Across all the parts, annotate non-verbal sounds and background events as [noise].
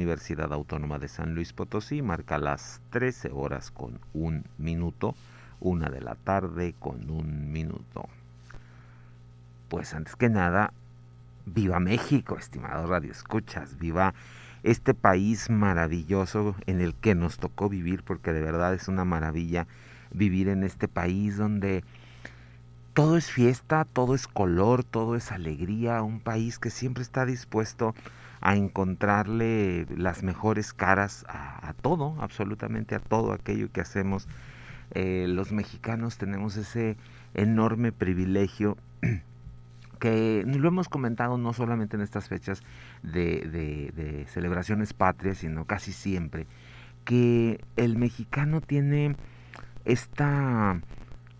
Universidad Autónoma de San Luis Potosí. Marca las 13 horas con un minuto, una de la tarde con un minuto. Pues antes que nada, viva México, estimado Radio Escuchas, viva este país maravilloso en el que nos tocó vivir, porque de verdad es una maravilla vivir en este país donde todo es fiesta, todo es color, todo es alegría, un país que siempre está dispuesto a encontrarle las mejores caras a, todo, absolutamente a todo aquello que hacemos. Eh, los mexicanos tenemos ese enorme privilegio [clears throat] que lo hemos comentado no solamente en estas fechas de, celebraciones patrias, sino casi siempre, que el mexicano tiene esta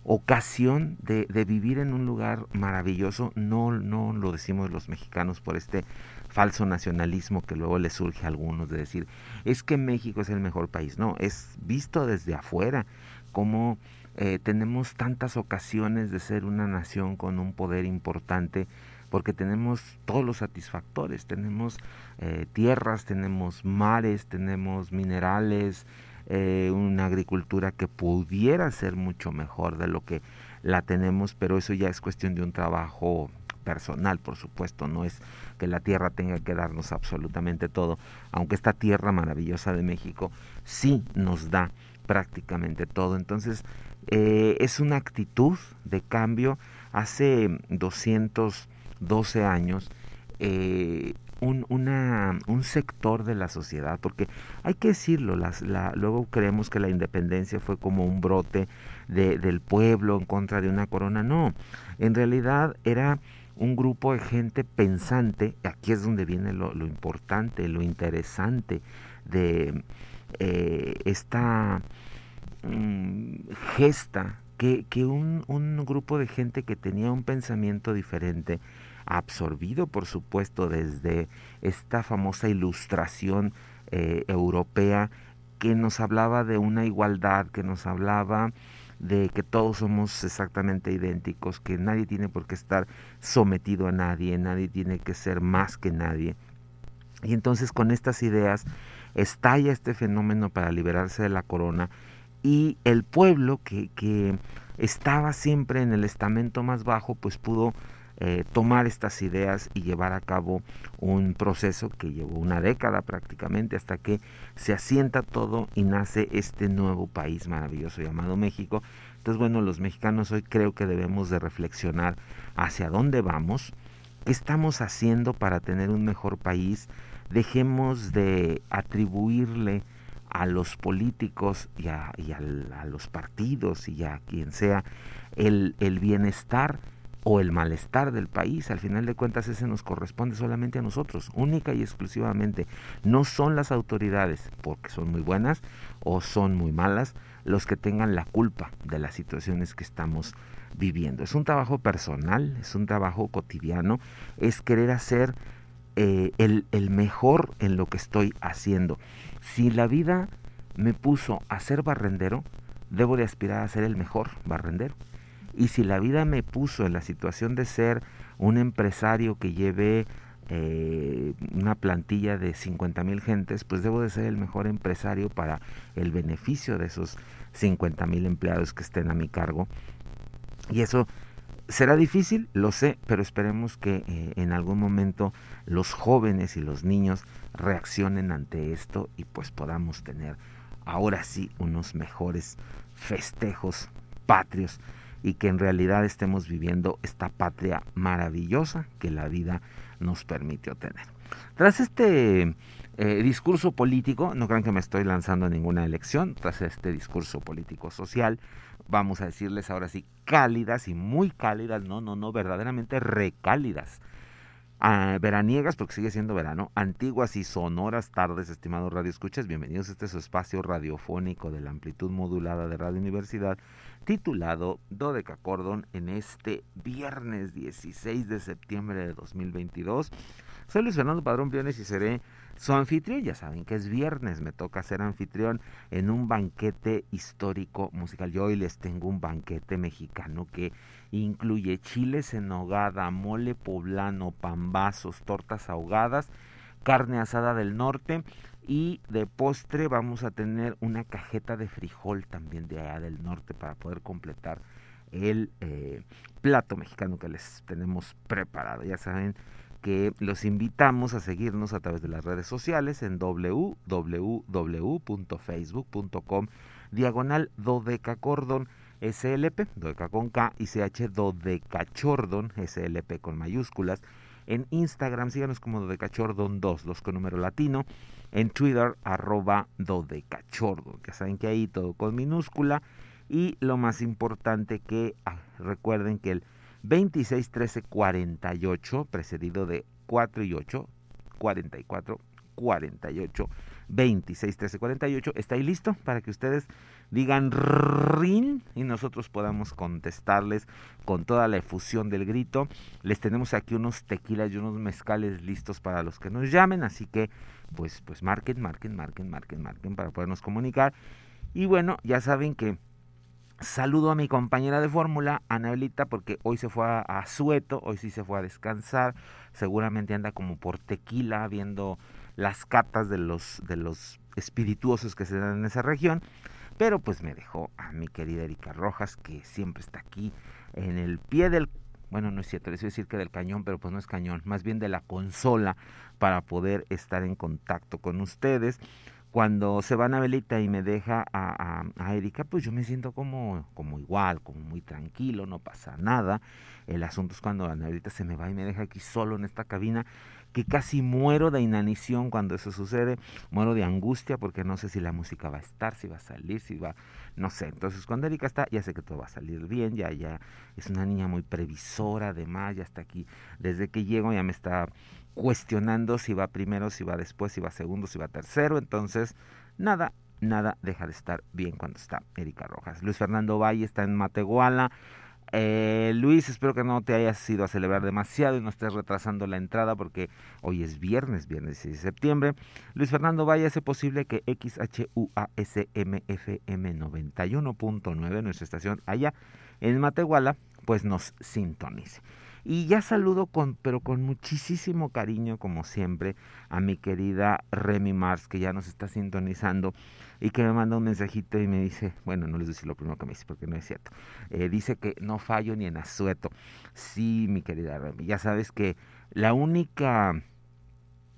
ocasión de, vivir en un lugar maravilloso, no, no lo decimos los mexicanos por este falso nacionalismo que luego le surge a algunos de decir, es que México es el mejor país. No, es visto desde afuera como eh, tenemos tantas ocasiones de ser una nación con un poder importante porque tenemos todos los satisfactores, tenemos eh, tierras, tenemos mares, tenemos minerales, eh, una agricultura que pudiera ser mucho mejor de lo que la tenemos, pero eso ya es cuestión de un trabajo personal, por supuesto, no es que la tierra tenga que darnos absolutamente todo, aunque esta tierra maravillosa de México sí nos da prácticamente todo. Entonces, eh, es una actitud de cambio. Hace 212 años, eh, un, una, un sector de la sociedad, porque hay que decirlo, las, la, luego creemos que la independencia fue como un brote de, del pueblo en contra de una corona. No, en realidad era un grupo de gente pensante, aquí es donde viene lo, importante, lo interesante de eh, esta mm, gesta, que, que un, un, grupo de gente que tenía un pensamiento diferente absorbido, por supuesto, desde esta famosa ilustración eh, europea que nos hablaba de una igualdad, que nos hablaba de que todos somos exactamente idénticos, que nadie tiene por qué estar sometido a nadie, nadie tiene que ser más que nadie. Y entonces con estas ideas estalla este fenómeno para liberarse de la corona y el pueblo que, que estaba siempre en el estamento más bajo, pues pudo eh, tomar estas ideas y llevar a cabo un proceso que llevó una década prácticamente hasta que se asienta todo y nace este nuevo país maravilloso llamado México. Entonces, bueno, los mexicanos hoy creo que debemos de reflexionar hacia dónde vamos, qué estamos haciendo para tener un mejor país, dejemos de atribuirle a los políticos y a, los partidos y a quien sea el, el bienestar o el malestar del país. Al final de cuentas ese nos corresponde solamente a nosotros, única y exclusivamente. No son las autoridades, porque son muy buenas o son muy malas, los que tengan la culpa de las situaciones que estamos viviendo. Es un trabajo personal, es un trabajo cotidiano, es querer hacer eh, el, el mejor en lo que estoy haciendo. Si la vida me puso a ser barrendero, debo de aspirar a ser el mejor barrendero. Y si la vida me puso en la situación de ser un empresario que lleve eh, una plantilla de 50 mil gentes, pues debo de ser el mejor empresario para el beneficio de esos 50 mil empleados que estén a mi cargo. Y eso será difícil, lo sé, pero esperemos que eh, en algún momento los jóvenes y los niños reaccionen ante esto y pues podamos tener ahora sí unos mejores festejos patrios y que en realidad estemos viviendo esta patria maravillosa que la vida nos permitió tener. Tras este eh, discurso político, no crean que me estoy lanzando a ninguna elección, tras este discurso político social, vamos a decirles ahora sí cálidas y muy cálidas, no, no, no, verdaderamente recálidas veraniegas, porque sigue siendo verano, antiguas y sonoras tardes, estimados radioescuchas, bienvenidos a este su espacio radiofónico de la amplitud modulada de Radio Universidad, titulado Dodeca Cordon, en este viernes 16 de septiembre de 2022. Soy Luis Fernando Padrón Briones y seré su anfitrión. Ya saben que es viernes, me toca ser anfitrión en un banquete histórico musical. Yo hoy les tengo un banquete mexicano que Incluye chiles en nogada, mole poblano, pambazos, tortas ahogadas, carne asada del norte y de postre vamos a tener una cajeta de frijol también de allá del norte para poder completar el eh, plato mexicano que les tenemos preparado. Ya saben que los invitamos a seguirnos a través de las redes sociales en www.facebook.com diagonal dodecacordon SLP, dodeca con K, y CH dodecachordon, SLP con mayúsculas. En Instagram síganos como dodecachordon 2, los con número latino. En Twitter, arroba dodecachordon. Ya saben que ahí todo con minúscula. Y lo más importante que ah, recuerden que el 261348, precedido de 4 y 8, 44, 48, 261348, está ahí listo para que ustedes digan rin y nosotros podamos contestarles con toda la efusión del grito. Les tenemos aquí unos tequilas y unos mezcales listos para los que nos llamen, así que pues pues marquen, marquen, marquen, marquen, marquen para podernos comunicar. Y bueno, ya saben que saludo a mi compañera de fórmula, Anabelita, porque hoy se fue a, a, Sueto, hoy sí se fue a descansar, seguramente anda como por tequila viendo las catas de los de los espirituosos que se dan en esa región. Pero pues me dejó a mi querida Erika Rojas, que siempre está aquí en el pie del, bueno, no es cierto, les voy a decir que del cañón, pero pues no es cañón, más bien de la consola para poder estar en contacto con ustedes. Cuando se va Anabelita y me deja a, a, Erika, pues yo me siento como, como igual, como muy tranquilo, no pasa nada. El asunto es cuando Anabelita se me va y me deja aquí solo en esta cabina que casi muero de inanición cuando eso sucede, muero de angustia porque no sé si la música va a estar, si va a salir, si va, no sé. Entonces cuando Erika está, ya sé que todo va a salir bien, ya, ya es una niña muy previsora, además, ya está aquí, desde que llego ya me está cuestionando si va primero, si va después, si va segundo, si va tercero, entonces nada, nada deja de estar bien cuando está Erika Rojas. Luis Fernando Valle está en Matehuala, Eh, Luis, espero que no te hayas ido a celebrar demasiado y no estés retrasando la entrada porque hoy es viernes, viernes 6 de septiembre. Luis Fernando, vaya, hace posible que XHUASMFM 91.9, nuestra estación allá en Matehuala, pues nos sintonice. Y ya saludo con, pero con muchísimo cariño, como siempre, a mi querida Remy Mars, que ya nos está sintonizando y que me manda un mensajito y me dice, bueno, no les decir lo primero que me dice porque no es cierto. Eh, dice que no fallo ni en asueto. Sí, mi querida Remy, ya sabes que la única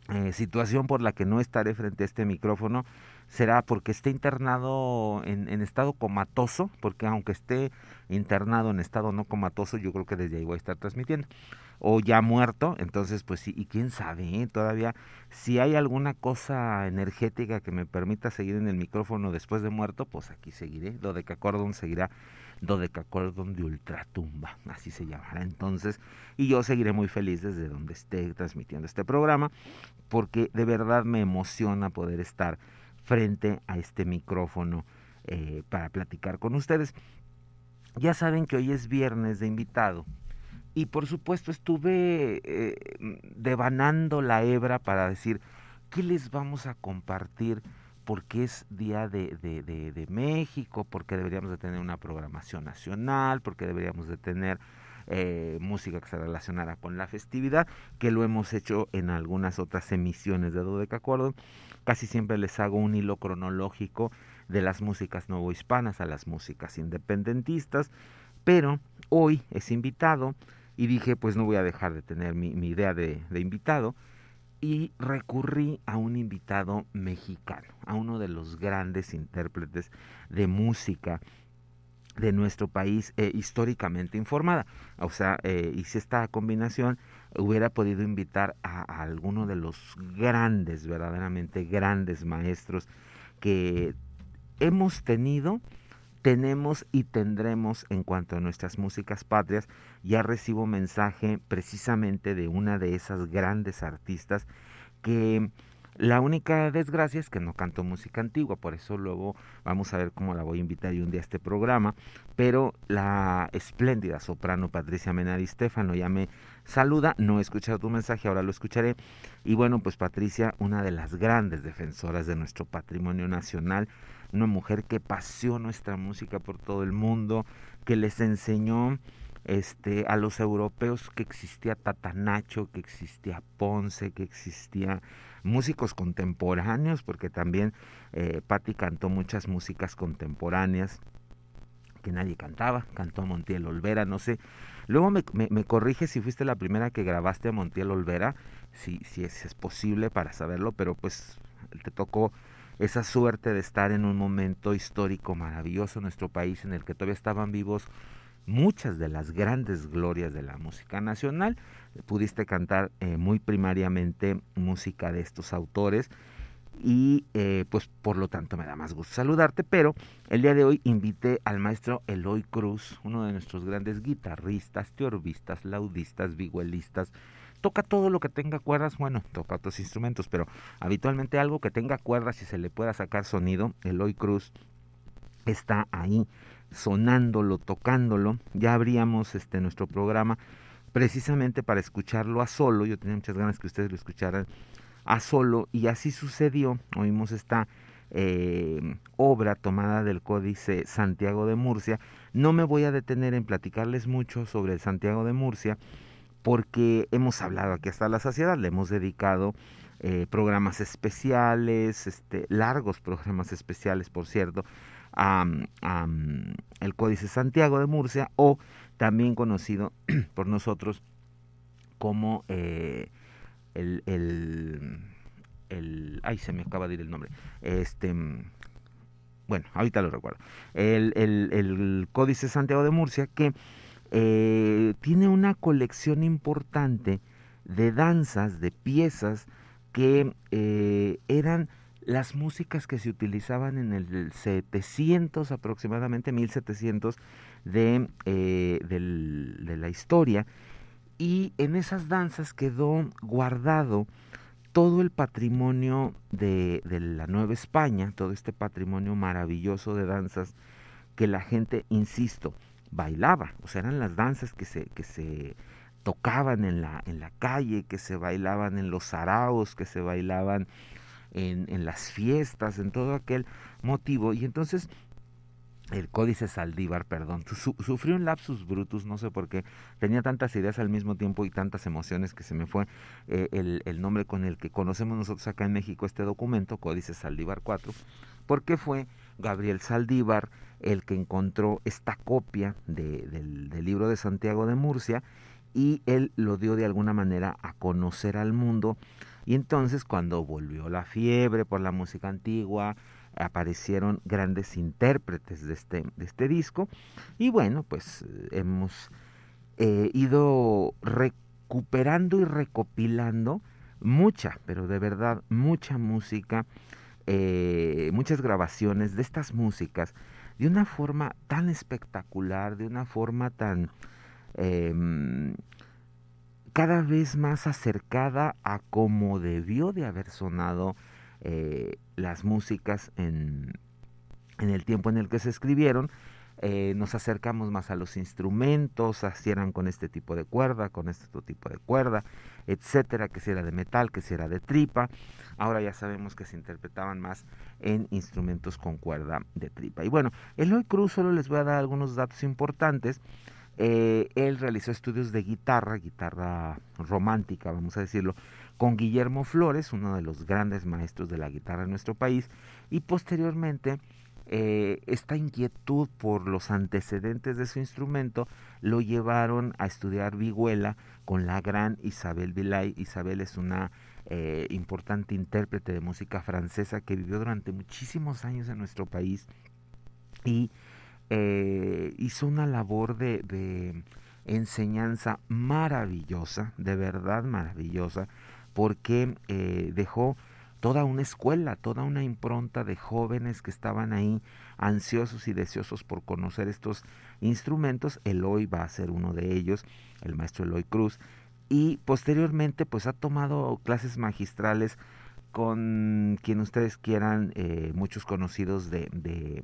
eh, situación por la que no estaré frente a este micrófono será porque esté internado en, estado comatoso, porque aunque esté internado en estado no comatoso, yo creo que desde ahí voy a estar transmitiendo. O ya muerto, entonces pues sí, y quién sabe, ¿eh? todavía si hay alguna cosa energética que me permita seguir en el micrófono después de muerto, pues aquí seguiré. Lo de Cacordon seguirá Dodecacordon de Ultratumba, así se llamará entonces, y yo seguiré muy feliz desde donde esté transmitiendo este programa, porque de verdad me emociona poder estar frente a este micrófono eh, para platicar con ustedes. Ya saben que hoy es viernes de invitado y por supuesto estuve eh, devanando la hebra para decir qué les vamos a compartir porque es Día de, de, de, México, porque deberíamos de tener una programación nacional, porque deberíamos de tener eh, música que se relacionara con la festividad, que lo hemos hecho en algunas otras emisiones de Dodeca Acordon. Casi siempre les hago un hilo cronológico de las músicas novohispanas a las músicas independentistas, pero hoy es invitado y dije pues no voy a dejar de tener mi, idea de, invitado y recurrí a un invitado mexicano, a uno de los grandes intérpretes de música de nuestro país eh, históricamente informada. O sea, eh, hice esta combinación, hubiera podido invitar a, alguno de los grandes, verdaderamente grandes maestros que hemos tenido, tenemos y tendremos en cuanto a nuestras músicas patrias. Ya recibo mensaje precisamente de una de esas grandes artistas que la única desgracia es que no canto música antigua, por eso luego vamos a ver cómo la voy a invitar yo un día a este programa. Pero la espléndida soprano Patricia Menari Stefano ya me saluda. No he escuchado tu mensaje, ahora lo escucharé. Y bueno, pues Patricia, una de las grandes defensoras de nuestro patrimonio nacional, una mujer que paseó nuestra música por todo el mundo, que les enseñó este, a los europeos que existía Tatanacho, que existía Ponce, que existía músicos contemporáneos, porque también eh, Patti cantó muchas músicas contemporáneas que nadie cantaba, cantó a Montiel Olvera, no sé. Luego me, me, corrige si fuiste la primera que grabaste a Montiel Olvera, si, si es, es posible para saberlo, pero pues te tocó esa suerte de estar en un momento histórico maravilloso en nuestro país en el que todavía estaban vivos muchas de las grandes glorias de la música nacional. Pudiste cantar eh, muy primariamente música de estos autores y eh, pues por lo tanto me da más gusto saludarte, pero el día de hoy invité al maestro Eloy Cruz, uno de nuestros grandes guitarristas, teorbistas, laudistas, viguelistas, toca todo lo que tenga cuerdas, bueno, toca otros instrumentos, pero habitualmente algo que tenga cuerdas y se le pueda sacar sonido, Eloy Cruz está ahí sonándolo, tocándolo. Ya abríamos este nuestro programa precisamente para escucharlo a solo. Yo tenía muchas ganas que ustedes lo escucharan a solo y así sucedió. Oímos esta eh, obra tomada del Códice Santiago de Murcia. No me voy a detener en platicarles mucho sobre el Santiago de Murcia porque hemos hablado aquí hasta la saciedad, le hemos dedicado eh, programas especiales, este, largos programas especiales, por cierto, a, el Códice Santiago de Murcia o también conocido [clears throat] por nosotros como eh, el, el, el, ay se me acaba de ir el nombre este bueno ahorita lo recuerdo el, el, el Códice Santiago de Murcia que eh, tiene una colección importante de danzas de piezas que eh, eran las músicas que se utilizaban en el 700 aproximadamente 1700 de, eh, de la historia. Y en esas danzas quedó guardado todo el patrimonio de, de, la Nueva España, todo este patrimonio maravilloso de danzas que la gente, insisto, bailaba, o sea, eran las danzas que se, que se tocaban en la, en la calle, que se bailaban en los saraos, que se bailaban en, en las fiestas, en todo aquel motivo. Y entonces el códice Saldívar, perdón, sufrió un lapsus brutus, no sé por qué, tenía tantas ideas al mismo tiempo y tantas emociones que se me fue eh, el, el, nombre con el que conocemos nosotros acá en México este documento, Códice Saldívar 4, porque fue Gabriel Saldívar el que encontró esta copia de, del, libro de Santiago de Murcia y él lo dio de alguna manera a conocer al mundo. Y entonces cuando volvió la fiebre por la música antigua, aparecieron grandes intérpretes de este, este disco. Y bueno, pues eh, hemos eh, ido recuperando y recopilando mucha, pero de verdad mucha música, eh, muchas grabaciones de estas músicas de una forma tan espectacular, de una forma tan em, cada vez más acercada a como debió de haber sonado eh, las músicas en, en, el tiempo en el que se escribieron. Eh, nos acercamos más a los instrumentos, así eran con este tipo de cuerda, con este otro tipo de cuerda, etcétera, que si era de metal, que si era de tripa. Ahora ya sabemos que se interpretaban más en instrumentos con cuerda de tripa. Y bueno, Eloy Cruz solo les voy a dar algunos datos importantes. Eh, él realizó estudios de guitarra, guitarra romántica, vamos a decirlo, con Guillermo Flores, uno de los grandes maestros de la guitarra en nuestro país, y posteriormente eh, esta inquietud por los antecedentes de su instrumento lo llevaron a estudiar vihuela con la gran Isabel Vilay. Isabel es una eh, importante intérprete de música francesa que vivió durante muchísimos años en nuestro país y eh, hizo una labor de enseñanza maravillosa, de verdad maravillosa, porque eh, dejó toda una escuela, toda una impronta de jóvenes que estaban ahí ansiosos y deseosos por conocer estos instrumentos. Eloy va a ser uno de ellos, el maestro Eloy Cruz, y posteriormente pues ha tomado clases magistrales con quien ustedes quieran, eh, muchos conocidos de, de,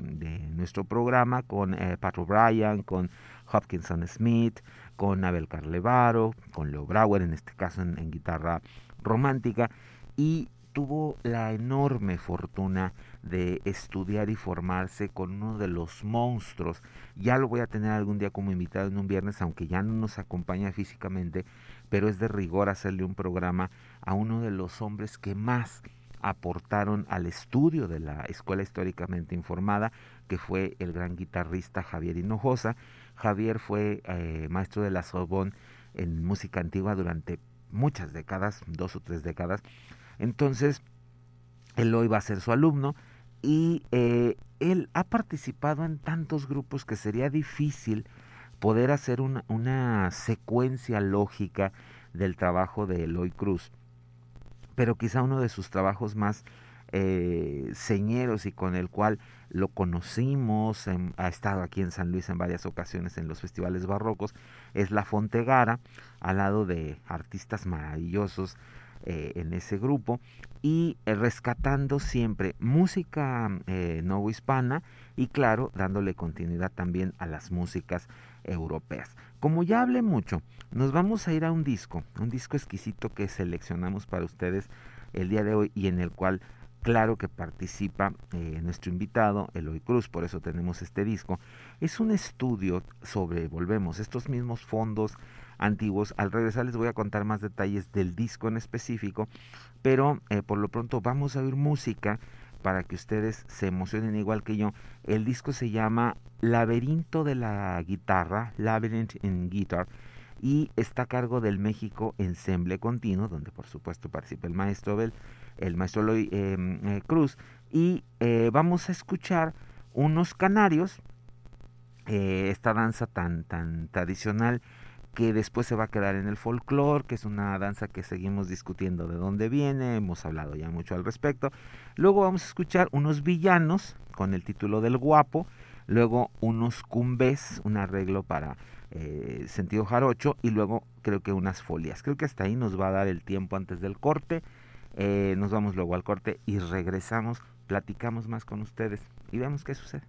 nuestro programa, con eh, Pat O'Brien, con Hopkinson Smith, con Abel Carlevaro, con Leo Brauer, en este caso en guitarra romántica y tuvo la enorme fortuna de estudiar y formarse con uno de los monstruos. Ya lo voy a tener algún día como invitado en un viernes, aunque ya no nos acompaña físicamente, pero es de rigor hacerle un programa a uno de los hombres que más aportaron al estudio de la escuela históricamente informada, que fue el gran guitarrista Javier Hinojosa. Javier fue eh, maestro de la Sorbonne en música antigua durante muchas décadas, dos o tres décadas. Entonces, él hoy va a ser su alumno y eh, él ha participado en tantos grupos que sería difícil poder hacer una, secuencia lógica del trabajo de Eloy Cruz. Pero quizá uno de sus trabajos más eh, señeros y con el cual lo conocimos, ha estado aquí en San Luis en varias ocasiones en los festivales barrocos, es La Fontegara, al lado de artistas maravillosos eh, en ese grupo, y eh, rescatando siempre música eh, hispana y claro, dándole continuidad también a las músicas europeas. Como ya hablé mucho, nos vamos a ir a un disco, un disco exquisito que seleccionamos para ustedes el día de hoy y en el cual Claro que participa eh, nuestro invitado, Eloy Cruz, por eso tenemos este disco. Es un estudio sobre, volvemos, estos mismos fondos antiguos. Al regresar les voy a contar más detalles del disco en específico, pero eh, por lo pronto vamos a oír música para que ustedes se emocionen igual que yo. El disco se llama Laberinto de la Guitarra, Labyrinth in Guitar, y está a cargo del México Ensemble Continuo, donde por supuesto participa el maestro Bel el maestro em, eh, Cruz, y eh, vamos a escuchar unos canarios, eh, esta danza tan, tan tradicional que después se va a quedar en el folclore, que es una danza que seguimos discutiendo de dónde viene, hemos hablado ya mucho al respecto. Luego vamos a escuchar unos villanos con el título del guapo, luego unos cumbes, un arreglo para sentido jarocho y luego creo que unas folias. Creo que hasta ahí nos va a dar el tiempo antes del corte. Eh, nos vamos luego al corte y regresamos, platicamos más con ustedes y vemos qué sucede.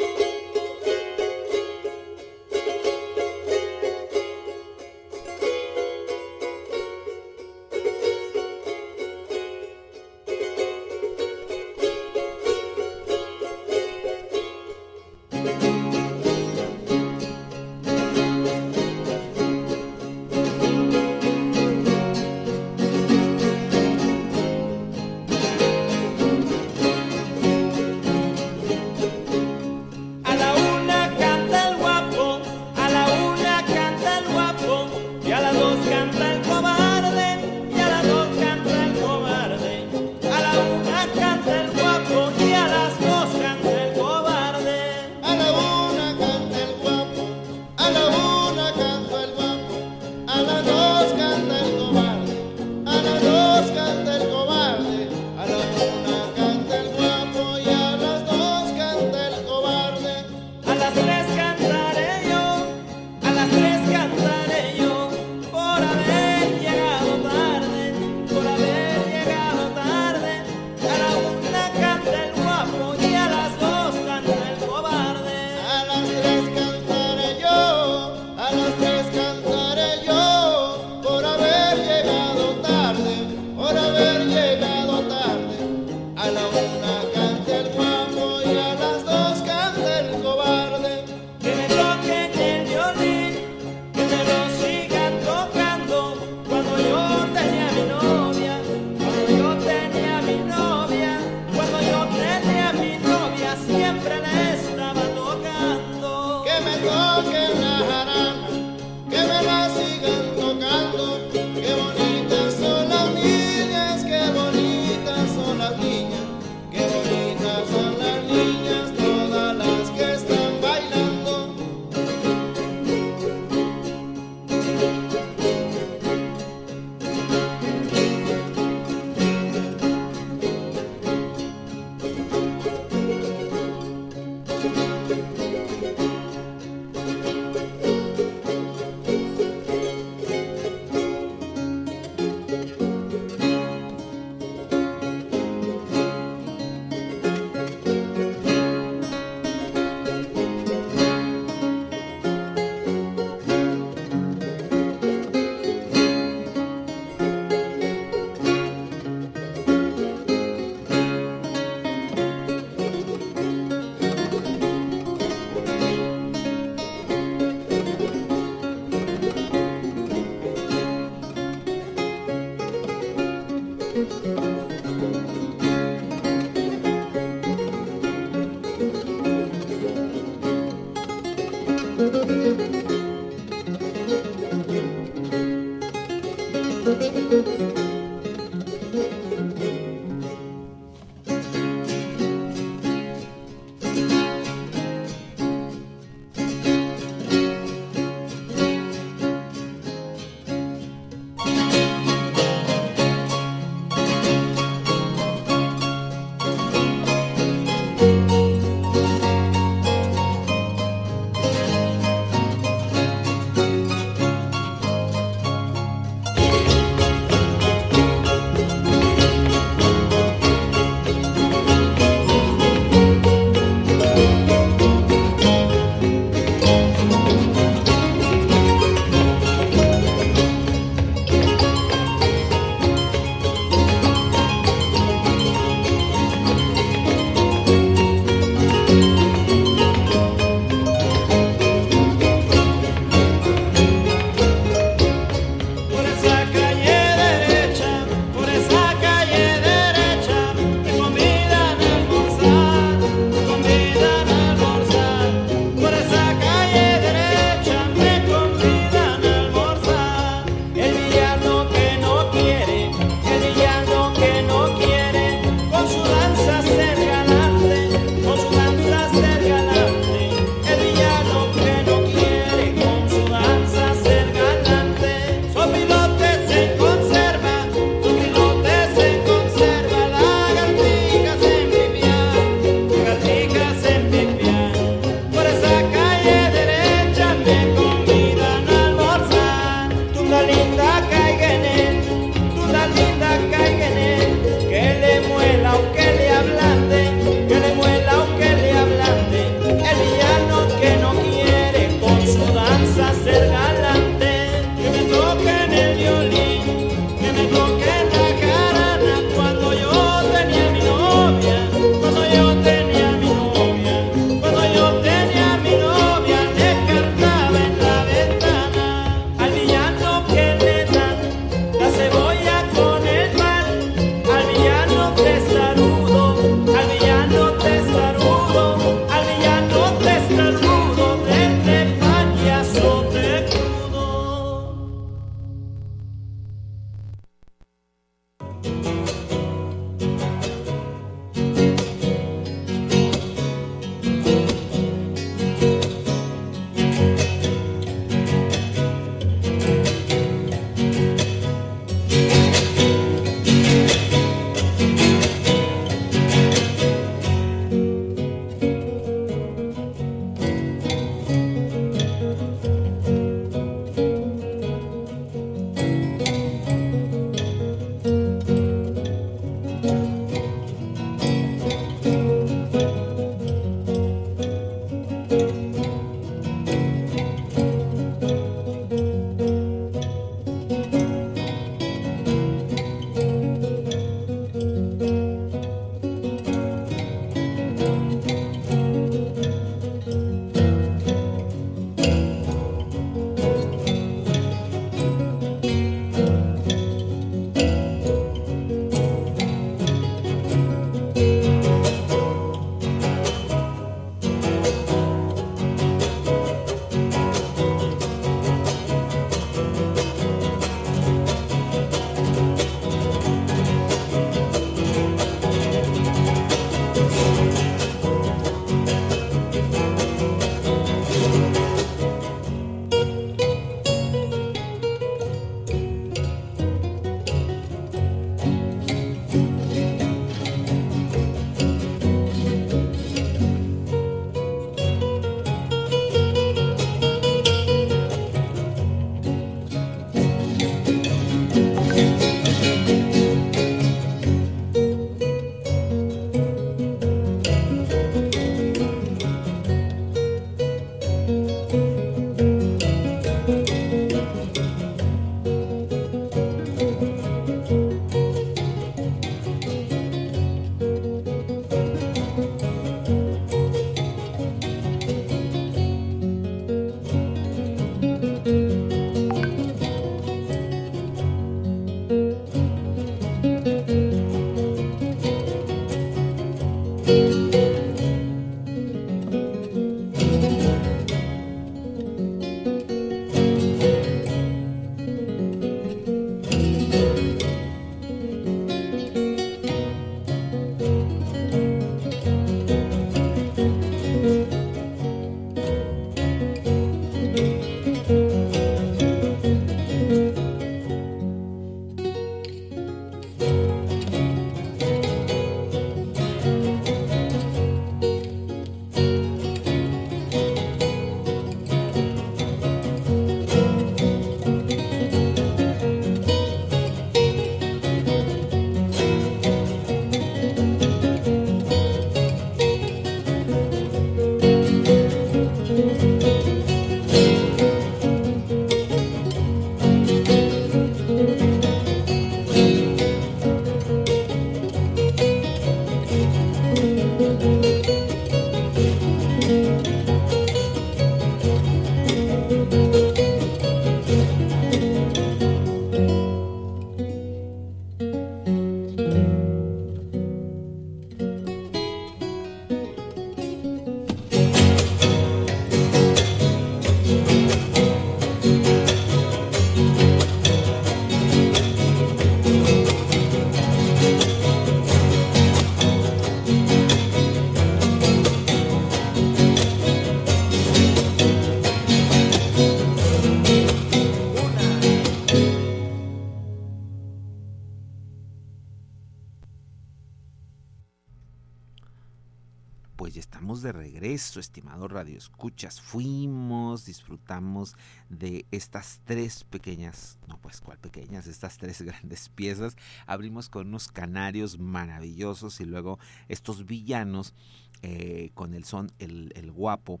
Regreso, estimado Radio Escuchas. Fuimos, disfrutamos de estas tres pequeñas, no pues cuál pequeñas, estas tres [laughs] grandes piezas. Abrimos con unos canarios maravillosos y luego estos villanos eh, con el son El, Guapo.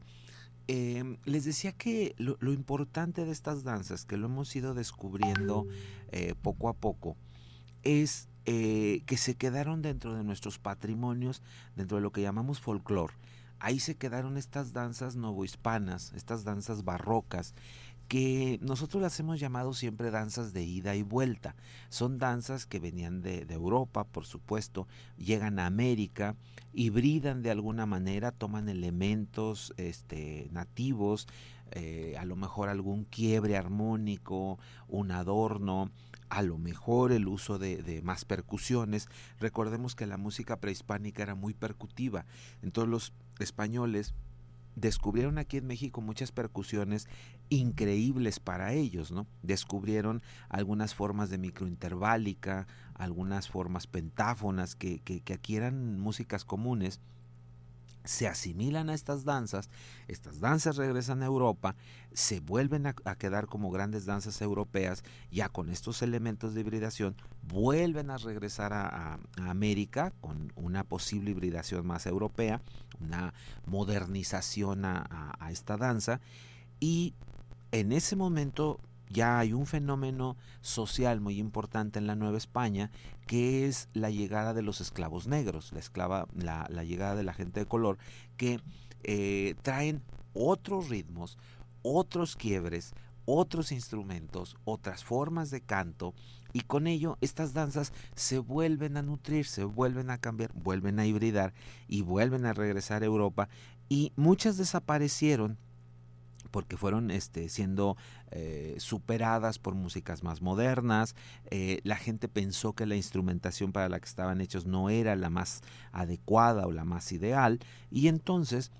Em, les decía que lo, importante de estas danzas, que lo hemos ido descubriendo eh, poco a poco, es eh, que se quedaron dentro de nuestros patrimonios, dentro de lo que llamamos folclore. Ahí se quedaron estas danzas novohispanas, estas danzas barrocas, que nosotros las hemos llamado siempre danzas de ida y vuelta. Son danzas que venían de, Europa, por supuesto, llegan a América, hibridan de alguna manera, toman elementos este, nativos, eh, a lo mejor algún quiebre armónico, un adorno, a lo mejor el uso de, más percusiones. Recordemos que la música prehispánica era muy percutiva, entonces los españoles descubrieron aquí en México muchas percusiones increíbles para ellos, ¿no? Descubrieron algunas formas de microinterválica, algunas formas pentáfonas que, que, que aquí eran músicas comunes se asimilan a estas danzas, estas danzas regresan a Europa, se vuelven a, quedar como grandes danzas europeas, ya con estos elementos de hibridación, vuelven a regresar a, América con una posible hibridación más europea, una modernización a esta danza, y en ese momento ya hay un fenómeno social muy importante en la Nueva España que es la llegada de los esclavos negros, la, esclava, la, llegada de la gente de color que eh, traen otros ritmos, otros quiebres, otros instrumentos, otras formas de canto y con ello estas danzas se vuelven a nutrir, se vuelven a cambiar, vuelven a hibridar y vuelven a regresar a Europa y muchas desaparecieron porque fueron este, siendo eh, superadas por músicas más modernas. Eh, la gente pensó que la instrumentación para la que estaban hechos no era la más adecuada o la más ideal y entonces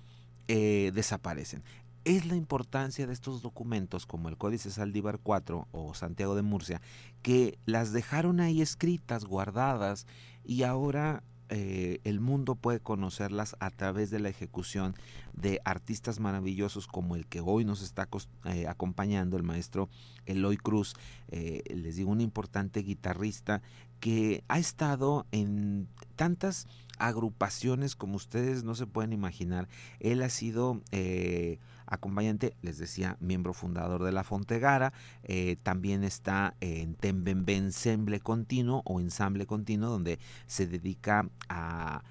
eh, desaparecen. Es la importancia de estos documentos como el Códice Saldívar 4 o Santiago de Murcia que las dejaron ahí escritas, guardadas y ahora eh, el mundo puede conocerlas a través de la ejecución de artistas maravillosos como el que hoy nos está eh, acompañando, el maestro Eloy Cruz, eh, les digo, un importante guitarrista que ha estado en tantas agrupaciones como ustedes no se pueden imaginar. Él ha sido eh, acompañante, les decía, miembro fundador de la Fontegara, eh, también está en Tembembe Ensemble Continuo o Ensamble Continuo, donde se dedica a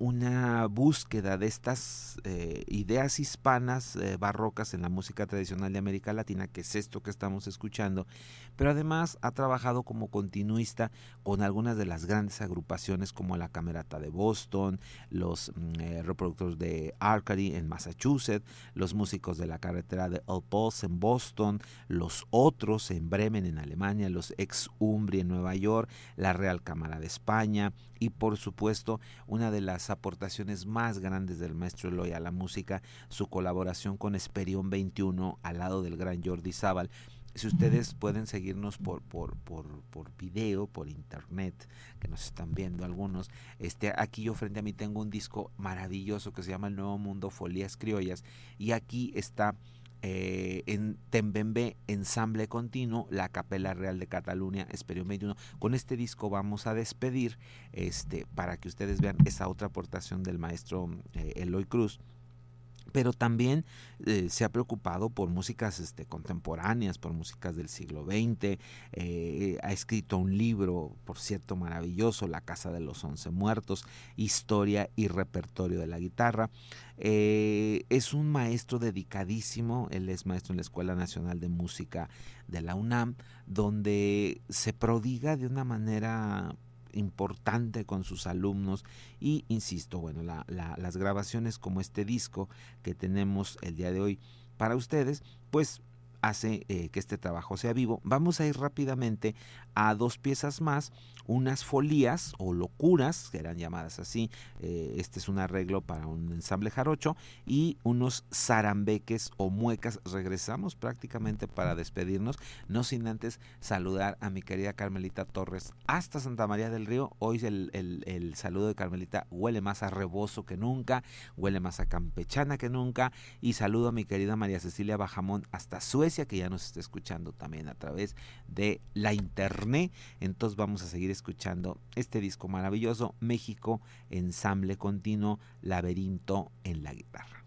una búsqueda de estas eh, ideas hispanas eh, barrocas en la música tradicional de América Latina, que es esto que estamos escuchando, pero además ha trabajado como continuista con algunas de las grandes agrupaciones como la Camerata de Boston, los mm, eh, reproductores de Arcady en Massachusetts, los músicos de la carretera de El Pulse en Boston, los otros en Bremen en Alemania, los ex Umbri en Nueva York, la Real Cámara de España y por supuesto una de las aportaciones más grandes del maestro Eloy a la música, su colaboración con Esperión 21 al lado del gran Jordi Zaval. Si ustedes pueden seguirnos por, por, por, por video, por internet, que nos están viendo algunos, este, aquí yo frente a mí tengo un disco maravilloso que se llama El Nuevo Mundo Folías Criollas y aquí está eh, en Tembembe Ensamble Continuo, la Capela Real de Cataluña, Esperión 21. Con este disco vamos a despedir este, para que ustedes vean esa otra aportación del maestro eh, Eloy Cruz pero también eh, se ha preocupado por músicas este, contemporáneas, por músicas del siglo XX, eh, ha escrito un libro, por cierto, maravilloso, La Casa de los Once Muertos, Historia y Repertorio de la Guitarra. Eh, es un maestro dedicadísimo, él es maestro en la Escuela Nacional de Música de la UNAM, donde se prodiga de una manera importante con sus alumnos y insisto, bueno, las grabaciones como este disco que tenemos el día de hoy para ustedes, pues hace eh, que este trabajo sea vivo. Vamos a ir rápidamente a dos piezas más, unas folías o locuras, que eran llamadas así, eh, este es un arreglo para un ensamble jarocho, y unos zarambeques o muecas. Regresamos prácticamente para despedirnos, no sin antes saludar a mi querida Carmelita Torres hasta Santa María del Río. Hoy el, el saludo de Carmelita huele más a rebozo que nunca, huele más a campechana que nunca, y saludo a mi querida María Cecilia Bajamón hasta Suecia, que ya nos está escuchando también a través de la internet. Entonces vamos a seguir escuchando este disco maravilloso, México, ensamble continuo, laberinto en la guitarra.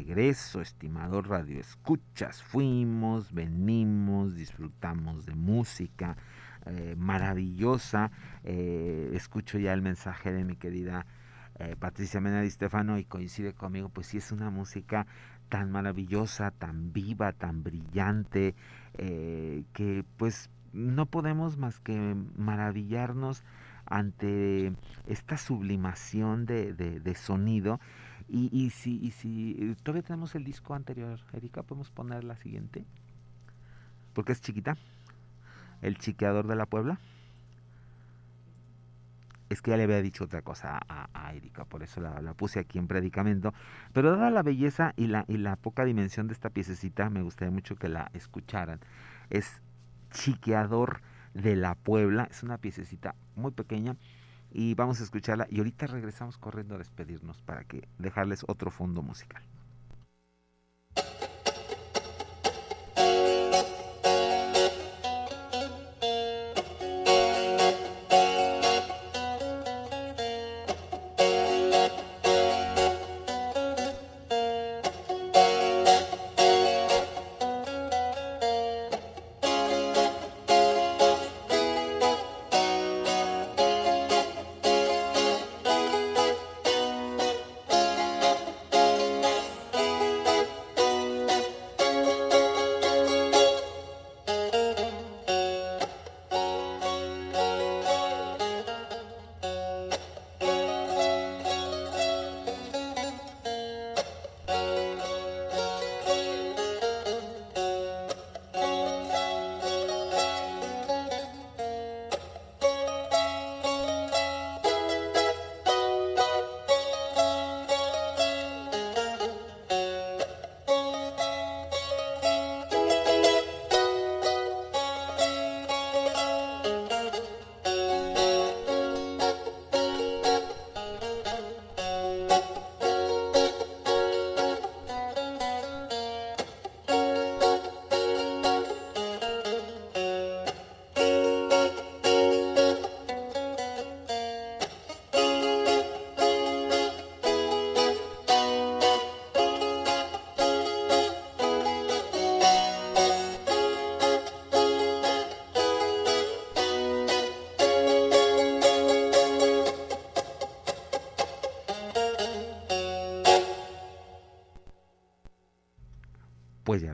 Regreso, estimado Radio Escuchas. Fuimos, venimos, disfrutamos de música eh, maravillosa. Eh, escucho ya el mensaje de mi querida eh, Patricia Mena Di Stefano y coincide conmigo, pues sí es una música tan maravillosa, tan viva, tan brillante, que pues no podemos más que maravillarnos ante esta sublimación de, de, sonido. Y, y, si, y si todavía tenemos el disco anterior, Erika, podemos poner la siguiente, porque es chiquita, el chiqueador de la Puebla. Es que ya le había dicho otra cosa a, Erika, por eso la, la, puse aquí en predicamento. Pero dada la belleza y la, y la poca dimensión de esta piececita, me gustaría mucho que la escucharan. Es Chiqueador de la Puebla. Es una piececita muy pequeña y vamos a escucharla y ahorita regresamos corriendo a despedirnos para que dejarles otro fondo musical.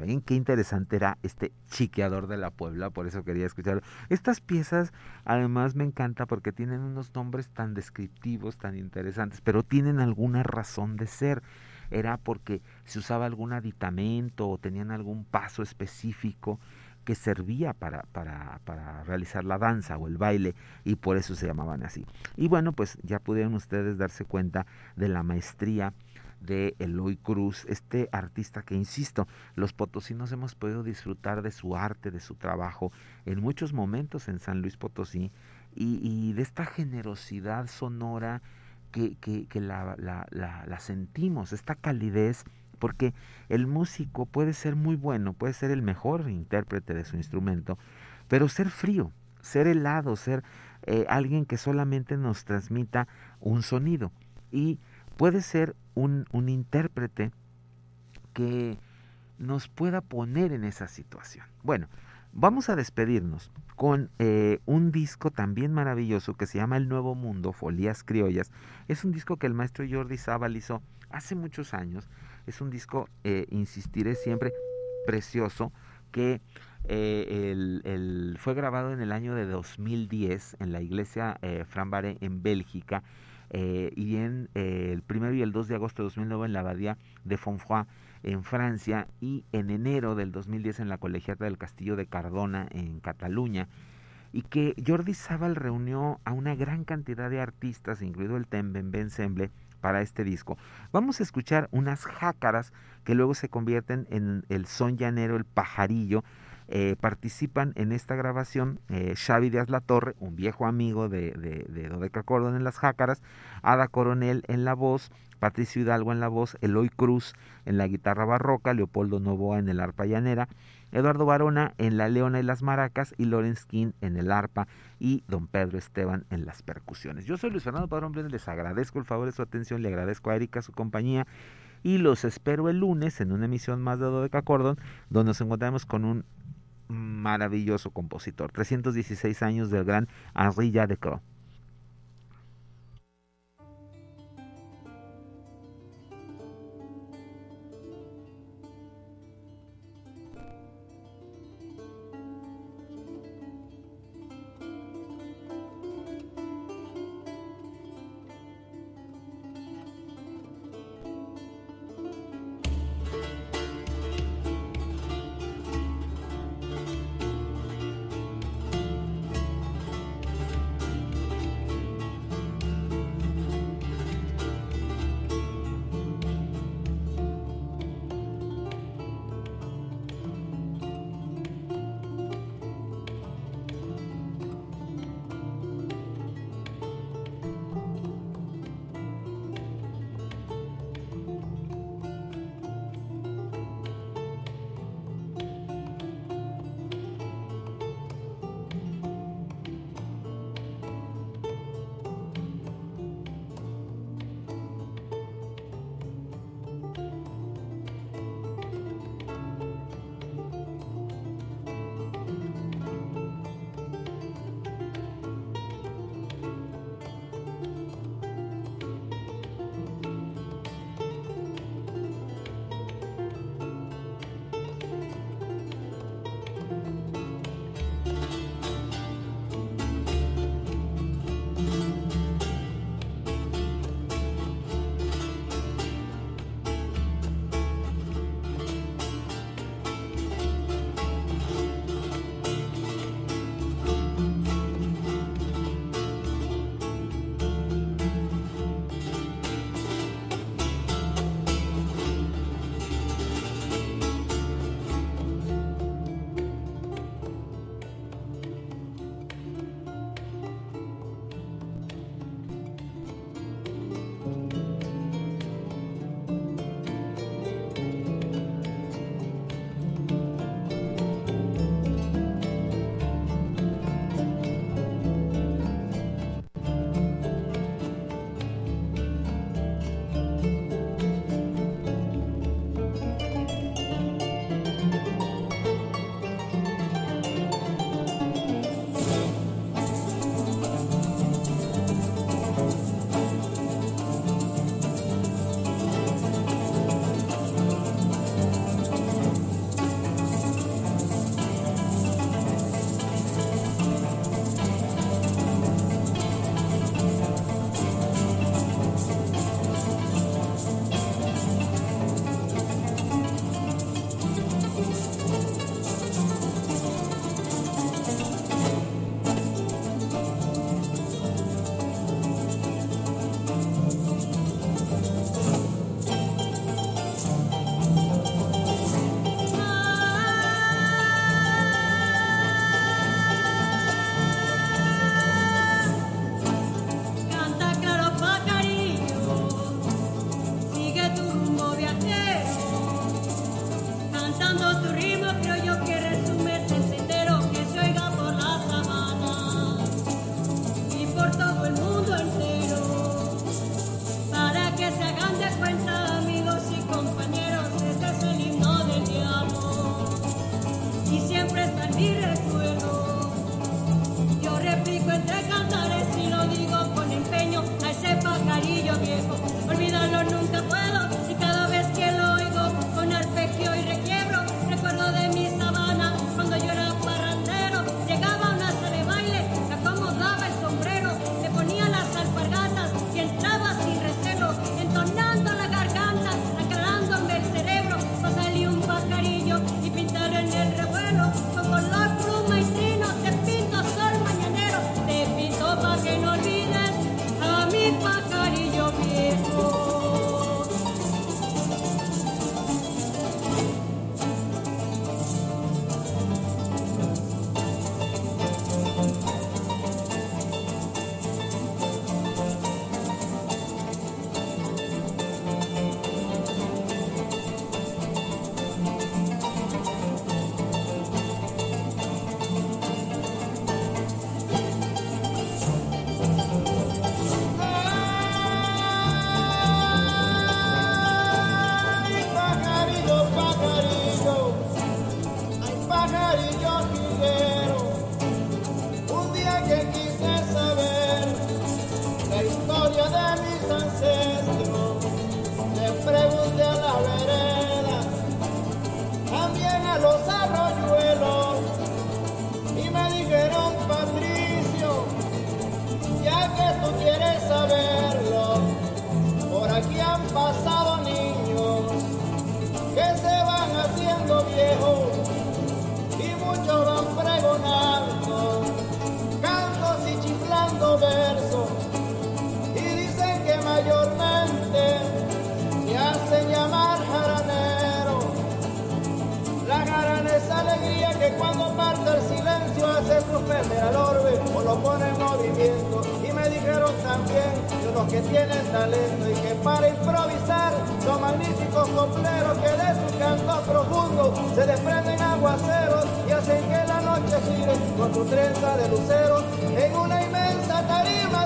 Ven qué interesante era este chiqueador de la Puebla, por eso quería escucharlo. Estas piezas además me encanta porque tienen unos nombres tan descriptivos, tan interesantes, pero tienen alguna razón de ser. Era porque se usaba algún aditamento o tenían algún paso específico que servía para, para, para, realizar la danza o el baile y por eso se llamaban así. Y bueno, pues ya pudieron ustedes darse cuenta de la maestría de Eloy Cruz, este artista que, insisto, los potosinos hemos podido disfrutar de su arte, de su trabajo en muchos momentos en San Luis Potosí y, de esta generosidad sonora que, que, la, sentimos, esta calidez porque el músico puede ser muy bueno, puede ser el mejor intérprete de su instrumento, pero ser frío, ser helado, ser eh, alguien que solamente nos transmita un sonido. Y puede ser un, un intérprete que nos pueda poner en esa situación. Bueno, vamos a despedirnos con eh, un disco también maravilloso que se llama El Nuevo Mundo, Folías Criollas. Es un disco que el maestro Jordi Zabal hizo hace muchos años. Es un disco, eh, insistiré siempre, precioso, que eh, el, fue grabado en el año de 2010 en la iglesia Fran en Bélgica eh, y en eh, el primero y el 2 de agosto de 2009 en la abadía de Fonfroy en Francia y en enero del 2010 en la colegiata del Castillo de Cardona en Cataluña y que Jordi Sábal reunió a una gran cantidad de artistas, incluido el Temben Ensemble, para este disco. Vamos a escuchar unas jácaras que luego se convierten en el son llanero, el pajarillo, eh, participan en esta grabación eh, Xavi Díaz La Torre, un viejo amigo de, de, de Dodeca en las Jácaras, Ada Coronel en la voz, Patricio Hidalgo en la voz, Eloy Cruz en la guitarra barroca, Leopoldo Novoa en el arpa llanera, Eduardo Barona en la leona y las maracas y Lorenz King en el arpa y don Pedro Esteban en las percusiones. Yo soy Luis Fernando Padrón les agradezco el favor de su atención, le agradezco a Erika su compañía y los espero el lunes en una emisión más de Dodeca Cordon, donde nos encontramos con un maravilloso compositor, 316 años del gran Henri Jadecro. En una inmensa tarima